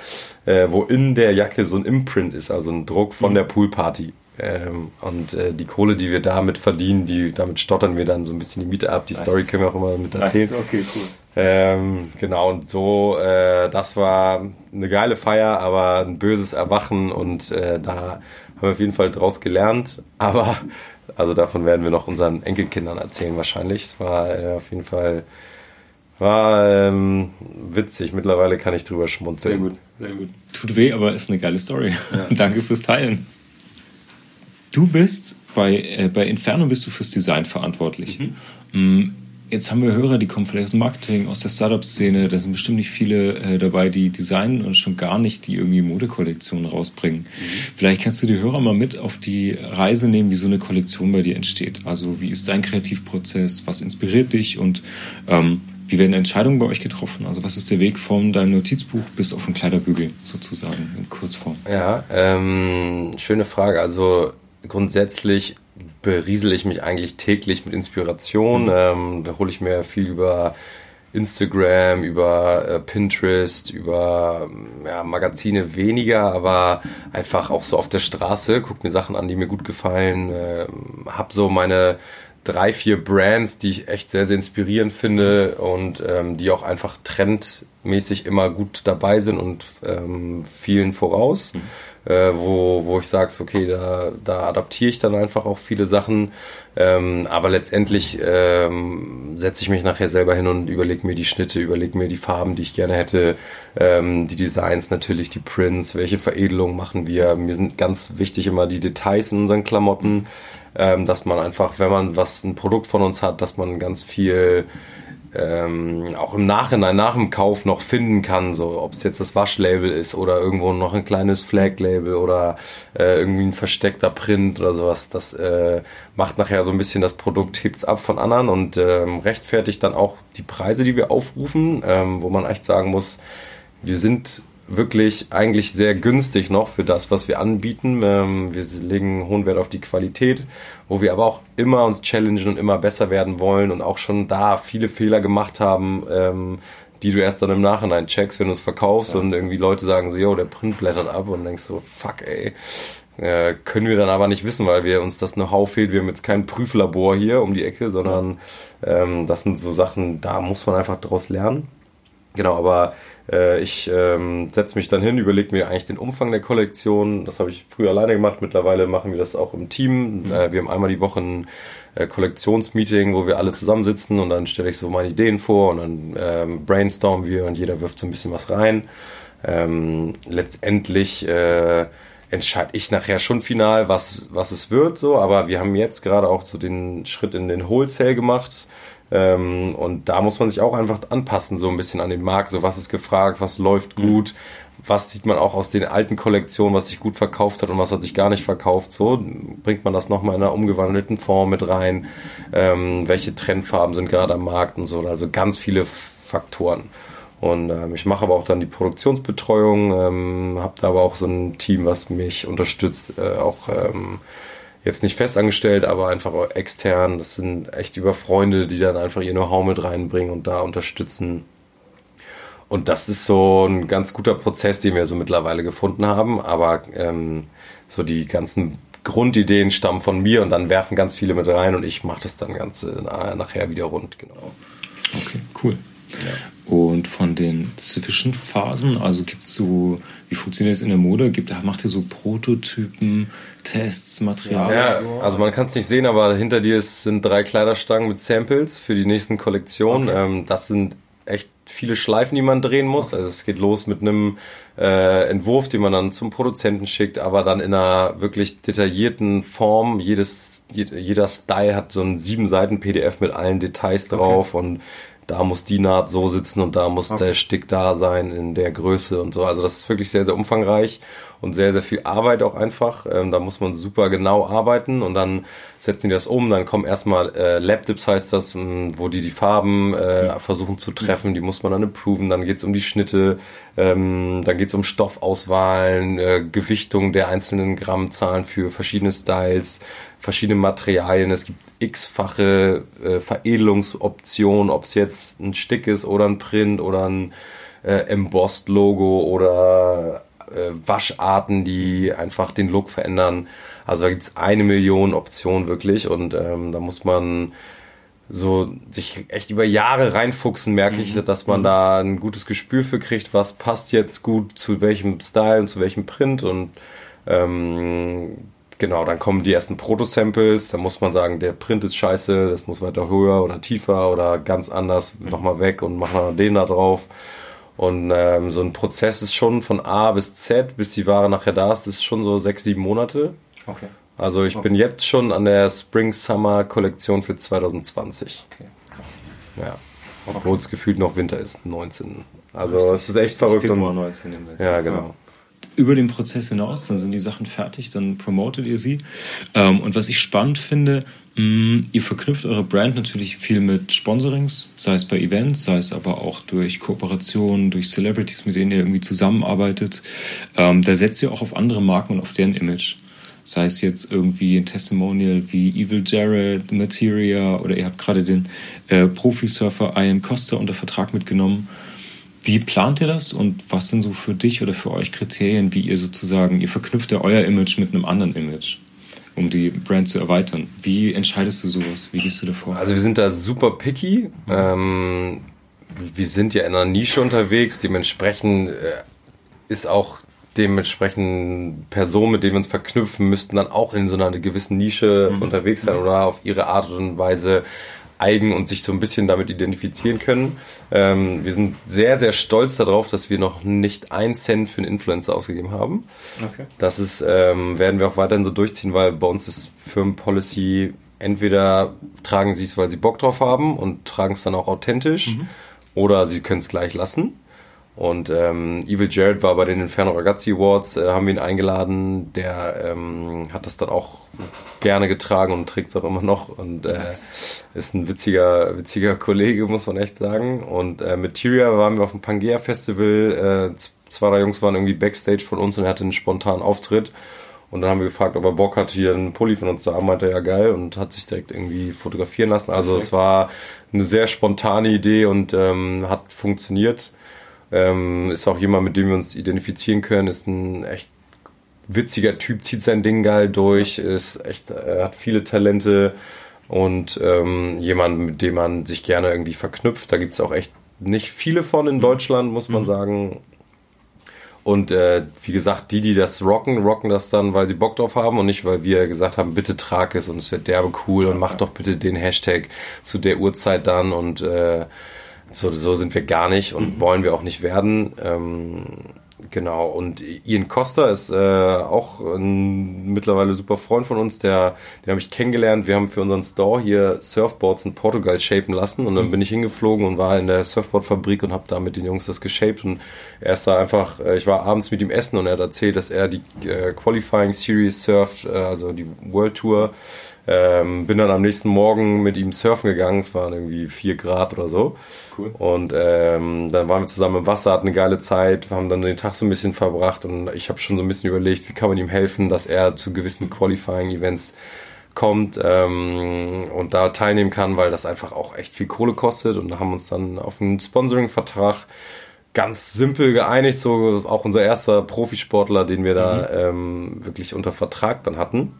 Äh, wo in der Jacke so ein Imprint ist, also ein Druck von mhm. der Poolparty. Ähm, und äh, die Kohle, die wir damit verdienen, die, damit stottern wir dann so ein bisschen die Miete ab. Die nice. Story können wir auch immer mit erzählen. Nice. Okay, cool. Ähm, genau, und so, äh, das war eine geile Feier, aber ein böses Erwachen und äh, da haben wir auf jeden Fall draus gelernt. Aber also davon werden wir noch unseren Enkelkindern erzählen wahrscheinlich. Es war äh, auf jeden Fall war ähm, witzig. Mittlerweile kann ich drüber schmunzeln. Sehr gut, sehr gut. Tut weh, aber ist eine geile Story. Ja. Danke fürs Teilen. Du bist bei, äh, bei Inferno bist du fürs Design verantwortlich. Mhm. Jetzt haben wir Hörer, die kommen vielleicht aus dem Marketing, aus der Startup-Szene. Da sind bestimmt nicht viele äh, dabei, die designen und schon gar nicht, die irgendwie Modekollektionen rausbringen. Mhm. Vielleicht kannst du die Hörer mal mit auf die Reise nehmen, wie so eine Kollektion bei dir entsteht. Also wie ist dein Kreativprozess? Was inspiriert dich? Und ähm, wie werden Entscheidungen bei euch getroffen? Also was ist der Weg von deinem Notizbuch bis auf den Kleiderbügel sozusagen in Kurzform? Ja, ähm, schöne Frage. Also grundsätzlich beriesel ich mich eigentlich täglich mit Inspiration. Mhm. Ähm, da hole ich mir viel über Instagram, über äh, Pinterest, über ja, Magazine weniger, aber einfach auch so auf der Straße, guck mir Sachen an, die mir gut gefallen, äh, hab so meine drei, vier Brands, die ich echt sehr, sehr inspirierend finde und ähm, die auch einfach trendmäßig immer gut dabei sind und ähm, vielen voraus. Mhm äh, wo, wo ich sage, okay, da, da adaptiere ich dann einfach auch viele Sachen. Ähm, aber letztendlich ähm, setze ich mich nachher selber hin und überlege mir die Schnitte, überlege mir die Farben, die ich gerne hätte, ähm, die Designs natürlich, die Prints, welche Veredelungen machen wir. Mir sind ganz wichtig immer die Details in unseren Klamotten, ähm, dass man einfach, wenn man was ein Produkt von uns hat, dass man ganz viel ähm, auch im Nachhinein, nach dem Kauf noch finden kann, so ob es jetzt das Waschlabel ist oder irgendwo noch ein kleines Flag-Label oder äh, irgendwie ein versteckter Print oder sowas. Das äh, macht nachher so ein bisschen das Produkt, hebt's ab von anderen und ähm, rechtfertigt dann auch die Preise, die wir aufrufen, ähm, wo man echt sagen muss, wir sind wirklich eigentlich sehr günstig noch für das, was wir anbieten. Ähm, wir legen hohen Wert auf die Qualität, wo wir aber auch immer uns challengen und immer besser werden wollen und auch schon da viele Fehler gemacht haben, ähm, die du erst dann im Nachhinein checkst, wenn du es verkaufst ja. und irgendwie Leute sagen so, yo, der Print blättert ab und denkst so, fuck ey. Äh, können wir dann aber nicht wissen, weil wir uns das Know-how fehlt. Wir haben jetzt kein Prüflabor hier um die Ecke, sondern ähm, das sind so Sachen, da muss man einfach draus lernen. Genau, aber äh, ich ähm, setze mich dann hin, überlege mir eigentlich den Umfang der Kollektion. Das habe ich früher alleine gemacht. Mittlerweile machen wir das auch im Team. Mhm. Äh, wir haben einmal die Woche ein äh, Kollektionsmeeting, wo wir alle zusammensitzen und dann stelle ich so meine Ideen vor und dann ähm, brainstormen wir und jeder wirft so ein bisschen was rein. Ähm, letztendlich äh, entscheide ich nachher schon final, was, was es wird, so, aber wir haben jetzt gerade auch so den Schritt in den Wholesale gemacht ähm, und da muss man sich auch einfach anpassen, so ein bisschen an den Markt. So was ist gefragt, was läuft mhm. gut, was sieht man auch aus den alten Kollektionen, was sich gut verkauft hat und was hat sich gar nicht verkauft. So bringt man das nochmal in einer umgewandelten Form mit rein. Ähm, welche Trendfarben sind gerade am Markt und so. Also ganz viele Faktoren. Und ähm, ich mache aber auch dann die Produktionsbetreuung, ähm, habe da aber auch so ein Team, was mich unterstützt, äh, auch ähm, jetzt nicht festangestellt, aber einfach extern. Das sind echt über Freunde, die dann einfach ihr Know-how mit reinbringen und da unterstützen. Und das ist so ein ganz guter Prozess, den wir so mittlerweile gefunden haben. Aber ähm, so die ganzen Grundideen stammen von mir und dann werfen ganz viele mit rein und ich mache das dann ganz nachher wieder rund. Genau. Okay, cool. Ja. Und von den Zwischenphasen, also gibt es so, wie funktioniert es in der Mode? Gibt, macht ihr so Prototypen, Tests, Material? Ja, so? also man kann es nicht sehen, aber hinter dir sind drei Kleiderstangen mit Samples für die nächsten Kollektionen. Okay. Ähm, das sind echt viele Schleifen, die man drehen muss. Okay. Also es geht los mit einem äh, Entwurf, den man dann zum Produzenten schickt, aber dann in einer wirklich detaillierten Form. Jedes, jeder Style hat so ein sieben Seiten PDF mit allen Details drauf okay. und da muss die Naht so sitzen und da muss okay. der Stick da sein in der Größe und so. Also das ist wirklich sehr, sehr umfangreich und sehr, sehr viel Arbeit auch einfach. Ähm, da muss man super genau arbeiten und dann setzen die das um. Dann kommen erstmal äh, Lab-Dips heißt das, hm, wo die die Farben äh, versuchen zu treffen. Die muss man dann improven. Dann geht's um die Schnitte, ähm, dann geht's um Stoffauswahlen, äh, Gewichtung der einzelnen Grammzahlen für verschiedene Styles, verschiedene Materialien. Es gibt x-fache äh, Veredelungsoptionen, ob es jetzt ein Stick ist oder ein Print oder ein äh, Embossed Logo oder äh, Wascharten, die einfach den Look verändern. Also da gibt es eine Million Optionen wirklich und ähm, da muss man so sich echt über Jahre reinfuchsen, merke ich, mhm. dass man mhm. da ein gutes Gespür für kriegt, was passt jetzt gut zu welchem Style und zu welchem Print und ähm, Genau, dann kommen die ersten Proto-Samples, da muss man sagen, der Print ist scheiße, das muss weiter höher oder tiefer oder ganz anders mhm. nochmal weg und machen wir den da drauf. Und ähm, so ein Prozess ist schon von A bis Z, bis die Ware nachher da ist, ist schon so sechs, sieben Monate. Okay. Also ich okay. bin jetzt schon an der Spring-Summer-Kollektion für 2020. Okay, krass. Ja. Obwohl es gefühlt noch Winter ist, 19. Also es ist echt verrückt. Februar 19 ja, genau über den Prozess hinaus, dann sind die Sachen fertig, dann promotet ihr sie. Ähm, und was ich spannend finde, mm, ihr verknüpft eure Brand natürlich viel mit Sponsorings, sei es bei Events, sei es aber auch durch Kooperationen, durch Celebrities, mit denen ihr irgendwie zusammenarbeitet. Ähm, da setzt ihr auch auf andere Marken und auf deren Image. Sei es jetzt irgendwie ein Testimonial wie Evil Jared, Materia oder ihr habt gerade den äh, Profisurfer Ian Costa unter Vertrag mitgenommen. Wie plant ihr das und was sind so für dich oder für euch Kriterien, wie ihr sozusagen, ihr verknüpft ja euer Image mit einem anderen Image, um die Brand zu erweitern? Wie entscheidest du sowas? Wie gehst du davor? Also wir sind da super picky. Mhm. Ähm, wir sind ja in einer Nische unterwegs, dementsprechend äh, ist auch dementsprechend Personen, mit denen wir uns verknüpfen, müssten dann auch in so einer gewissen Nische mhm. unterwegs sein oder auf ihre Art und Weise eigen und sich so ein bisschen damit identifizieren können. Ähm, wir sind sehr, sehr stolz darauf, dass wir noch nicht ein Cent für einen Influencer ausgegeben haben. Okay. Das ist, ähm, werden wir auch weiterhin so durchziehen, weil bei uns ist Firmenpolicy, entweder tragen sie es, weil sie Bock drauf haben und tragen es dann auch authentisch, mhm. oder sie können es gleich lassen. Und ähm, Evil Jared war bei den Inferno Ragazzi Awards, äh, haben wir ihn eingeladen. Der ähm, hat das dann auch gerne getragen und trägt es auch immer noch. Und äh, ist ein witziger, witziger Kollege, muss man echt sagen. Und äh, mit Tyria waren wir auf dem Pangea Festival. Äh, zwei, drei Jungs waren irgendwie Backstage von uns und er hatte einen spontanen Auftritt. Und dann haben wir gefragt, ob er Bock hat, hier einen Pulli von uns zu haben. Meinte er, ja geil. Und hat sich direkt irgendwie fotografieren lassen. Also Perfekt. es war eine sehr spontane Idee und ähm, hat funktioniert. Ähm, ist auch jemand, mit dem wir uns identifizieren können, ist ein echt witziger Typ, zieht sein Ding geil durch, ist echt, er hat viele Talente und ähm, jemand, mit dem man sich gerne irgendwie verknüpft. Da gibt es auch echt nicht viele von in mhm. Deutschland, muss man mhm. sagen. Und äh, wie gesagt, die, die das rocken, rocken das dann, weil sie Bock drauf haben und nicht, weil wir gesagt haben, bitte trag es und es wird derbe cool und mach doch bitte den Hashtag zu der Uhrzeit dann und äh, so, so sind wir gar nicht und mhm. wollen wir auch nicht werden. Ähm, genau, und Ian Costa ist äh, auch ein mittlerweile super Freund von uns, der, den habe ich kennengelernt. Wir haben für unseren Store hier Surfboards in Portugal shapen lassen und dann mhm. bin ich hingeflogen und war in der Surfboardfabrik und habe da mit den Jungs das geshaped und er ist da einfach, äh, ich war abends mit ihm essen und er hat erzählt, dass er die äh, Qualifying Series surft, äh, also die World Tour ähm, bin dann am nächsten Morgen mit ihm surfen gegangen. Es waren irgendwie vier Grad oder so. Cool. Und ähm, dann waren wir zusammen im Wasser, hatten eine geile Zeit, haben dann den Tag so ein bisschen verbracht und ich habe schon so ein bisschen überlegt, wie kann man ihm helfen, dass er zu gewissen Qualifying-Events kommt ähm, und da teilnehmen kann, weil das einfach auch echt viel Kohle kostet und da haben wir uns dann auf einen Sponsoring-Vertrag ganz simpel geeinigt, so auch unser erster Profisportler, den wir da mhm. ähm, wirklich unter Vertrag dann hatten.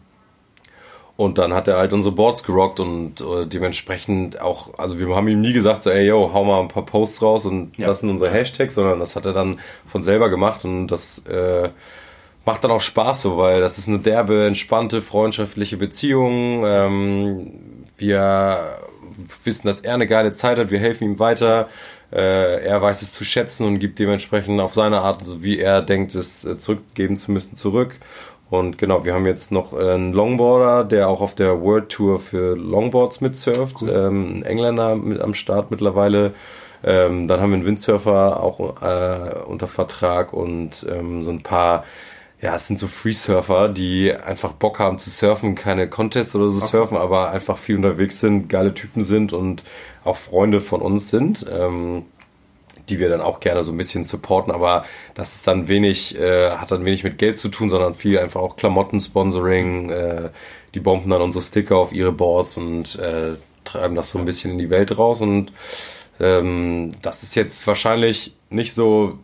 Und dann hat er halt unsere Boards gerockt und äh, dementsprechend auch, also wir haben ihm nie gesagt, so, ey, yo, hau mal ein paar Posts raus und ja. das sind unsere Hashtags, sondern das hat er dann von selber gemacht und das äh, macht dann auch Spaß so, weil das ist eine derbe, entspannte, freundschaftliche Beziehung. Ähm, wir wissen, dass er eine geile Zeit hat, wir helfen ihm weiter. Äh, er weiß es zu schätzen und gibt dementsprechend auf seine Art, so wie er denkt, es äh, zurückgeben zu müssen, zurück. Und genau, wir haben jetzt noch einen Longboarder, der auch auf der World Tour für Longboards mitsurft. Cool. Ähm, ein Engländer mit am Start mittlerweile. Ähm, dann haben wir einen Windsurfer auch äh, unter Vertrag und ähm, so ein paar, ja, es sind so Freesurfer, die einfach Bock haben zu surfen, keine Contests oder so okay. surfen, aber einfach viel unterwegs sind, geile Typen sind und auch Freunde von uns sind. Ähm, die wir dann auch gerne so ein bisschen supporten, aber das ist dann wenig, äh, hat dann wenig mit Geld zu tun, sondern viel einfach auch Klamotten-Sponsoring, äh, die bomben dann unsere Sticker auf ihre Boards und äh, treiben das so ein bisschen in die Welt raus und ähm, das ist jetzt wahrscheinlich nicht so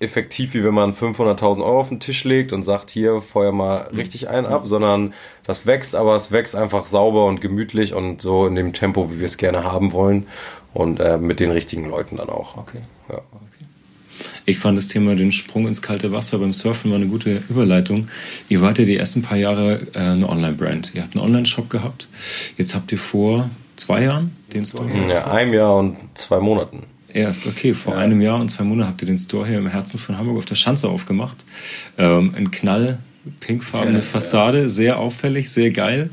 effektiv, wie wenn man 500.000 Euro auf den Tisch legt und sagt, hier, feuer mal mhm. richtig einen ab, sondern das wächst, aber es wächst einfach sauber und gemütlich und so in dem Tempo, wie wir es gerne haben wollen und äh, mit den richtigen Leuten dann auch. Okay. Ja. okay. Ich fand das Thema den Sprung ins kalte Wasser beim Surfen war eine gute Überleitung. Ihr wart ja die ersten paar Jahre äh, eine Online-Brand. Ihr habt einen Online-Shop gehabt. Jetzt habt ihr vor zwei Jahren den Store? Ja, einem Jahr und zwei Monaten. Erst, okay. Vor ja. einem Jahr und zwei Monaten habt ihr den Store hier im Herzen von Hamburg auf der Schanze aufgemacht. Ähm, ein knall pinkfarbene ja, Fassade, ja. sehr auffällig, sehr geil.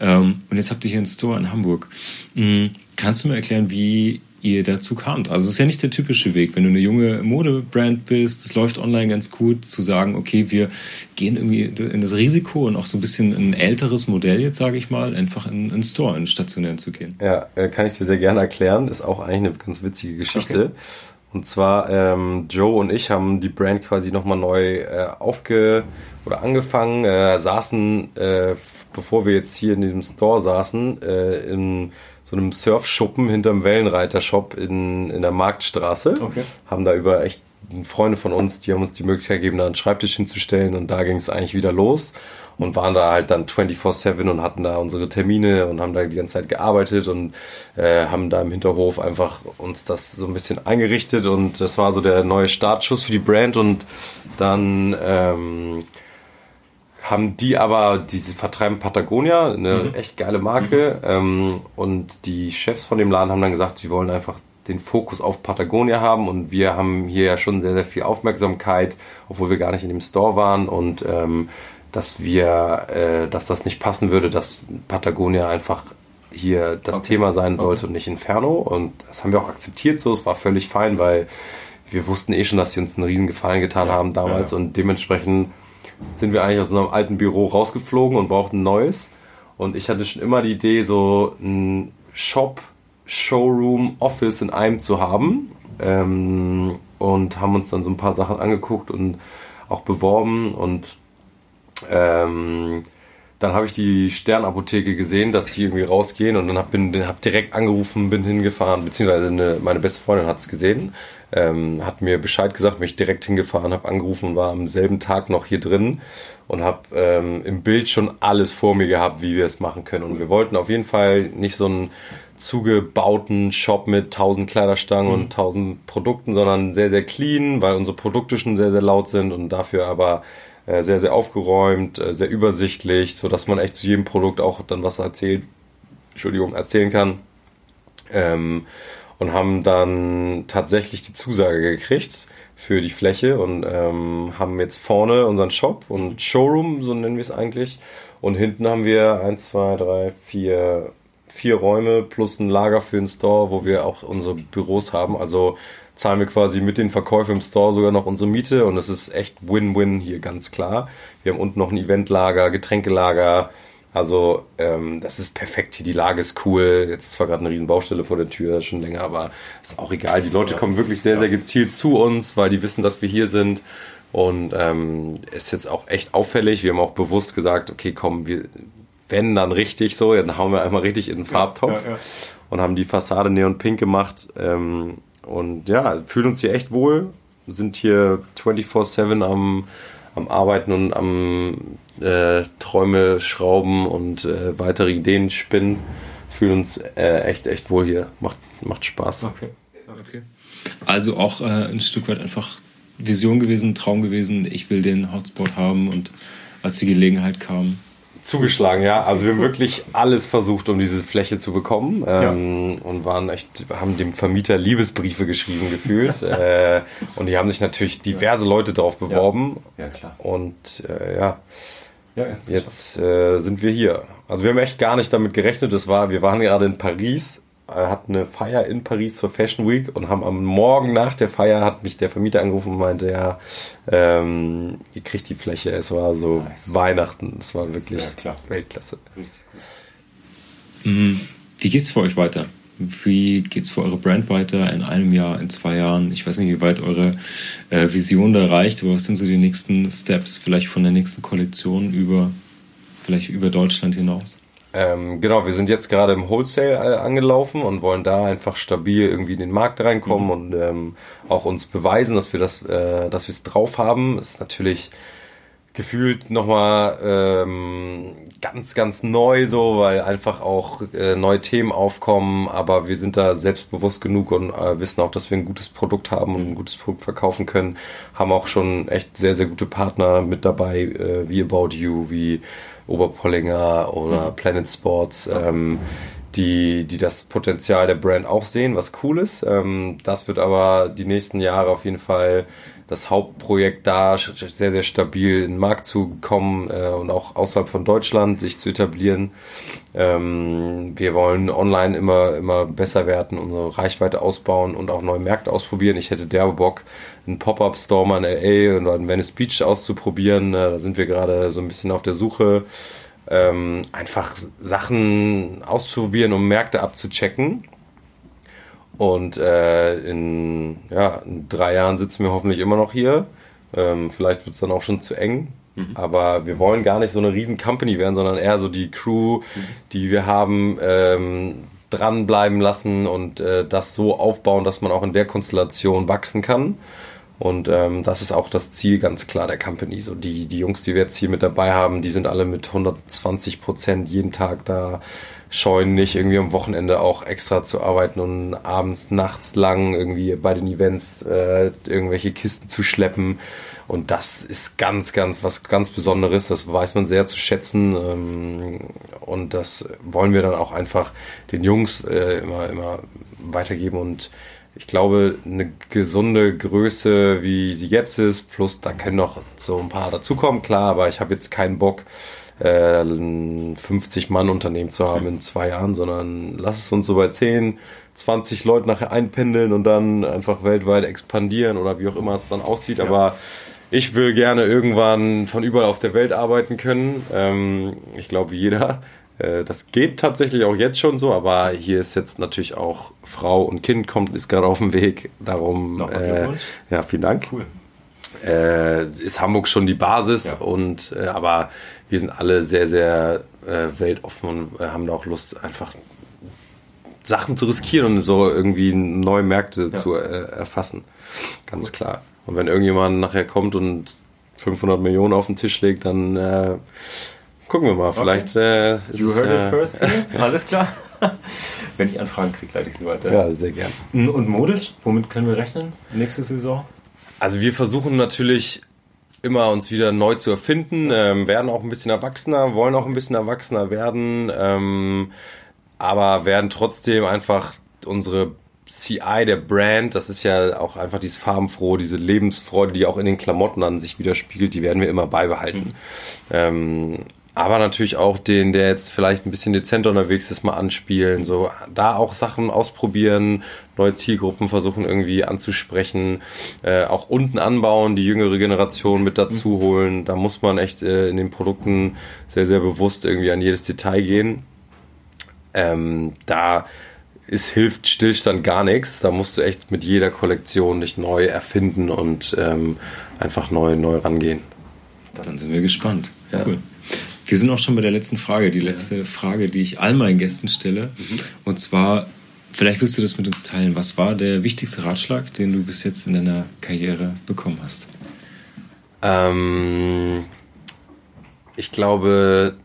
Ähm, und jetzt habt ihr hier einen Store in Hamburg. Mhm. Kannst du mir erklären, wie ihr dazu kamt? Also es ist ja nicht der typische Weg, wenn du eine junge Modebrand bist, es läuft online ganz gut, zu sagen, okay, wir gehen irgendwie in das Risiko und auch so ein bisschen ein älteres Modell jetzt, sage ich mal, einfach in einen Store, in stationären zu gehen. Ja, äh, kann ich dir sehr gerne erklären. Ist auch eigentlich eine ganz witzige Geschichte. Okay. Und zwar ähm, Joe und ich haben die Brand quasi nochmal neu äh, aufge oder angefangen, äh, saßen, äh, bevor wir jetzt hier in diesem Store saßen, äh, in so einem Surfschuppen hinterm Wellenreiter-Shop in, in der Marktstraße. Okay. Haben da über echt Freunde von uns, die haben uns die Möglichkeit gegeben, da einen Schreibtisch hinzustellen und da ging es eigentlich wieder los und waren da halt dann 24-7 und hatten da unsere Termine und haben da die ganze Zeit gearbeitet und äh, haben da im Hinterhof einfach uns das so ein bisschen eingerichtet und das war so der neue Startschuss für die Brand und dann ähm, haben die aber, diese vertreiben Patagonia, eine mhm. echt geile Marke. Mhm. Ähm, und die Chefs von dem Laden haben dann gesagt, sie wollen einfach den Fokus auf Patagonia haben und wir haben hier ja schon sehr, sehr viel Aufmerksamkeit, obwohl wir gar nicht in dem Store waren und ähm, dass wir, äh, dass das nicht passen würde, dass Patagonia einfach hier das okay. Thema sein sollte okay. und nicht Inferno und das haben wir auch akzeptiert so, es war völlig fein, weil wir wussten eh schon, dass sie uns einen riesen Gefallen getan ja. haben damals ja. und dementsprechend sind wir eigentlich aus unserem alten Büro rausgeflogen und brauchten ein neues. Und ich hatte schon immer die Idee, so ein Shop, Showroom, Office in einem zu haben. Ähm, und haben uns dann so ein paar Sachen angeguckt und auch beworben. Und ähm, dann habe ich die Sternapotheke gesehen, dass die irgendwie rausgehen und dann habe hab direkt angerufen, bin hingefahren, beziehungsweise eine, meine beste Freundin hat es gesehen ähm, hat mir Bescheid gesagt, mich direkt hingefahren, habe angerufen und war am selben Tag noch hier drin und habe ähm, im Bild schon alles vor mir gehabt, wie wir es machen können. Und wir wollten auf jeden Fall nicht so einen zugebauten Shop mit tausend Kleiderstangen mhm. und tausend Produkten, sondern sehr, sehr clean, weil unsere Produkte schon sehr, sehr laut sind und dafür aber äh, sehr, sehr aufgeräumt, äh, sehr übersichtlich, so dass man echt zu jedem Produkt auch dann was erzählt, Entschuldigung, erzählen kann. Ähm, und haben dann tatsächlich die Zusage gekriegt für die Fläche und ähm, haben jetzt vorne unseren Shop und Showroom, so nennen wir es eigentlich. Und hinten haben wir eins, zwei, drei, vier, vier Räume plus ein Lager für den Store, wo wir auch unsere Büros haben. Also zahlen wir quasi mit den Verkäufen im Store sogar noch unsere Miete und es ist echt Win-Win hier ganz klar. Wir haben unten noch ein Eventlager, Getränkelager, also ähm, das ist perfekt hier, die Lage ist cool. Jetzt ist zwar gerade eine riesen Baustelle vor der Tür, schon länger, aber ist auch egal. Die Leute kommen wirklich sehr, sehr gezielt zu uns, weil die wissen, dass wir hier sind. Und ähm, ist jetzt auch echt auffällig. Wir haben auch bewusst gesagt, okay, komm, wir wenn dann richtig so, dann hauen wir einmal richtig in den Farbtopf ja, ja, ja. und haben die Fassade neon pink gemacht. Ähm, und ja, fühlen uns hier echt wohl, sind hier 24-7 am, am Arbeiten und am äh, Träume schrauben und äh, weitere Ideen spinnen. Fühlen uns äh, echt, echt wohl hier. Macht, macht Spaß. Okay. okay. Also auch äh, ein Stück weit einfach Vision gewesen, Traum gewesen. Ich will den Hotspot haben und als die Gelegenheit kam, zugeschlagen, ja. Also wir haben wirklich alles versucht, um diese Fläche zu bekommen ähm, ja. und waren echt, haben dem Vermieter Liebesbriefe geschrieben gefühlt äh, und die haben sich natürlich diverse Leute darauf beworben. Ja, ja klar. Und äh, ja, ja, jetzt äh, sind wir hier. Also wir haben echt gar nicht damit gerechnet. Das war, wir waren gerade in Paris, äh, hatten eine Feier in Paris zur Fashion Week und haben am Morgen nach der Feier hat mich der Vermieter angerufen und meinte, ja, ähm, ihr kriegt die Fläche. Es war so nice. Weihnachten. Es war wirklich ja, Weltklasse. Mhm. Wie geht's für euch weiter? Wie geht es für eure Brand weiter in einem Jahr, in zwei Jahren? Ich weiß nicht, wie weit eure äh, Vision da reicht, aber was sind so die nächsten Steps, vielleicht von der nächsten Kollektion über, vielleicht über Deutschland hinaus? Ähm, genau, wir sind jetzt gerade im Wholesale äh, angelaufen und wollen da einfach stabil irgendwie in den Markt reinkommen mhm. und ähm, auch uns beweisen, dass wir das, äh, dass wir es drauf haben. Das ist natürlich gefühlt nochmal ähm, ganz, ganz neu so, weil einfach auch äh, neue Themen aufkommen, aber wir sind da selbstbewusst genug und äh, wissen auch, dass wir ein gutes Produkt haben und ein gutes Produkt verkaufen können. Haben auch schon echt sehr, sehr gute Partner mit dabei, äh, wie About You, wie Oberpollinger oder mhm. Planet Sports. Ähm, die, die das Potenzial der Brand auch sehen, was cool ist. Ähm, das wird aber die nächsten Jahre auf jeden Fall das Hauptprojekt da, sehr, sehr stabil in den Markt zu kommen äh, und auch außerhalb von Deutschland sich zu etablieren. Ähm, wir wollen online immer, immer besser werden, unsere Reichweite ausbauen und auch neue Märkte ausprobieren. Ich hätte derbe Bock, einen Pop-Up-Store mal in LA und in Venice Beach auszuprobieren. Äh, da sind wir gerade so ein bisschen auf der Suche. Ähm, einfach Sachen auszuprobieren, um Märkte abzuchecken und äh, in, ja, in drei Jahren sitzen wir hoffentlich immer noch hier. Ähm, vielleicht wird es dann auch schon zu eng. Mhm. Aber wir wollen gar nicht so eine riesen Company werden, sondern eher so die Crew, mhm. die wir haben, ähm, dranbleiben lassen und äh, das so aufbauen, dass man auch in der Konstellation wachsen kann. Und ähm, das ist auch das Ziel ganz klar der Company. So die, die Jungs, die wir jetzt hier mit dabei haben, die sind alle mit 120 Prozent jeden Tag da scheuen nicht, irgendwie am Wochenende auch extra zu arbeiten und abends, nachts lang irgendwie bei den Events äh, irgendwelche Kisten zu schleppen. Und das ist ganz, ganz, was ganz Besonderes. Das weiß man sehr zu schätzen. Ähm, und das wollen wir dann auch einfach den Jungs äh, immer, immer weitergeben. Und ich glaube, eine gesunde Größe, wie sie jetzt ist, plus da können noch so ein paar dazukommen, klar, aber ich habe jetzt keinen Bock, äh, ein 50-Mann-Unternehmen zu haben in zwei Jahren, sondern lass es uns so bei 10, 20 Leuten nachher einpendeln und dann einfach weltweit expandieren oder wie auch immer es dann aussieht. Ja. Aber ich will gerne irgendwann von überall auf der Welt arbeiten können. Ähm, ich glaube, jeder. Äh, das geht tatsächlich auch jetzt schon so, aber hier ist jetzt natürlich auch Frau und Kind kommt, ist gerade auf dem Weg. Darum, äh, ja, vielen Dank. Cool. Äh, ist Hamburg schon die Basis ja. und äh, aber wir sind alle sehr, sehr äh, weltoffen und äh, haben da auch Lust, einfach Sachen zu riskieren und so irgendwie neue Märkte ja. zu äh, erfassen. Ganz cool. klar. Und wenn irgendjemand nachher kommt und 500 Millionen auf den Tisch legt, dann äh, gucken wir mal. Okay. Vielleicht äh, ist You heard it first. Alles klar. Wenn ich Anfragen kriege, leite ich sie weiter. Ja, sehr gern. Und modisch, womit können wir rechnen nächste Saison? Also wir versuchen natürlich immer uns wieder neu zu erfinden, ähm, werden auch ein bisschen erwachsener, wollen auch ein bisschen erwachsener werden, ähm, aber werden trotzdem einfach unsere CI der Brand, das ist ja auch einfach dieses farbenfroh, diese Lebensfreude, die auch in den Klamotten an sich widerspiegelt, die werden wir immer beibehalten. Mhm. Ähm, aber natürlich auch den, der jetzt vielleicht ein bisschen dezenter unterwegs ist, mal anspielen, so da auch Sachen ausprobieren, neue Zielgruppen versuchen irgendwie anzusprechen, äh, auch unten anbauen, die jüngere Generation mit dazu holen. Da muss man echt äh, in den Produkten sehr, sehr bewusst irgendwie an jedes Detail gehen. Ähm, da ist, hilft Stillstand gar nichts. Da musst du echt mit jeder Kollektion dich neu erfinden und ähm, einfach neu, neu rangehen. Dann sind wir gespannt. Ja. Cool. Wir sind auch schon bei der letzten Frage, die letzte ja. Frage, die ich all meinen Gästen stelle. Mhm. Und zwar, vielleicht willst du das mit uns teilen. Was war der wichtigste Ratschlag, den du bis jetzt in deiner Karriere bekommen hast? Ähm, ich glaube,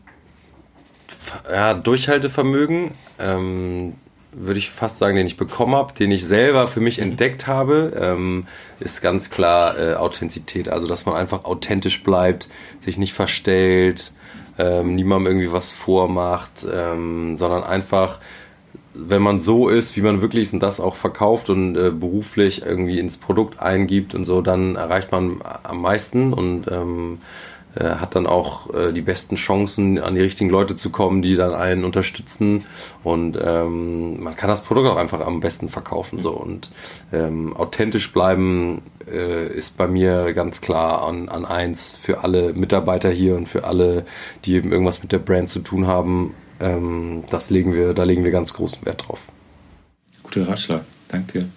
ja, Durchhaltevermögen, ähm, würde ich fast sagen, den ich bekommen habe, den ich selber für mich entdeckt habe, ähm, ist ganz klar äh, Authentizität. Also, dass man einfach authentisch bleibt, sich nicht verstellt, ähm, niemandem irgendwie was vormacht, ähm, sondern einfach, wenn man so ist, wie man wirklich ist und das auch verkauft und äh, beruflich irgendwie ins Produkt eingibt und so, dann erreicht man am meisten und ähm, äh, hat dann auch äh, die besten Chancen, an die richtigen Leute zu kommen, die dann einen unterstützen. Und ähm, man kann das Produkt auch einfach am besten verkaufen. So und ähm, authentisch bleiben äh, ist bei mir ganz klar an, an eins für alle Mitarbeiter hier und für alle, die eben irgendwas mit der Brand zu tun haben. Ähm, das legen wir, da legen wir ganz großen Wert drauf. Guter Ratschlag, danke dir.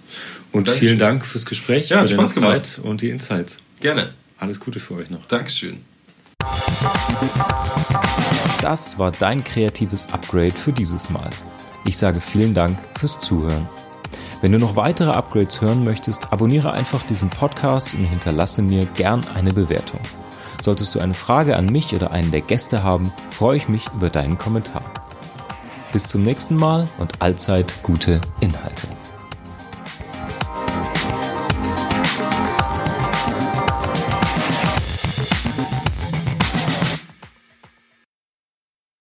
Und Dankeschön. vielen Dank fürs Gespräch, ja, für deine Zeit und die Insights. Gerne. Alles Gute für euch noch. Dankeschön. Das war dein kreatives Upgrade für dieses Mal. Ich sage vielen Dank fürs Zuhören. Wenn du noch weitere Upgrades hören möchtest, abonniere einfach diesen Podcast und hinterlasse mir gern eine Bewertung. Solltest du eine Frage an mich oder einen der Gäste haben, freue ich mich über deinen Kommentar. Bis zum nächsten Mal und allzeit gute Inhalte.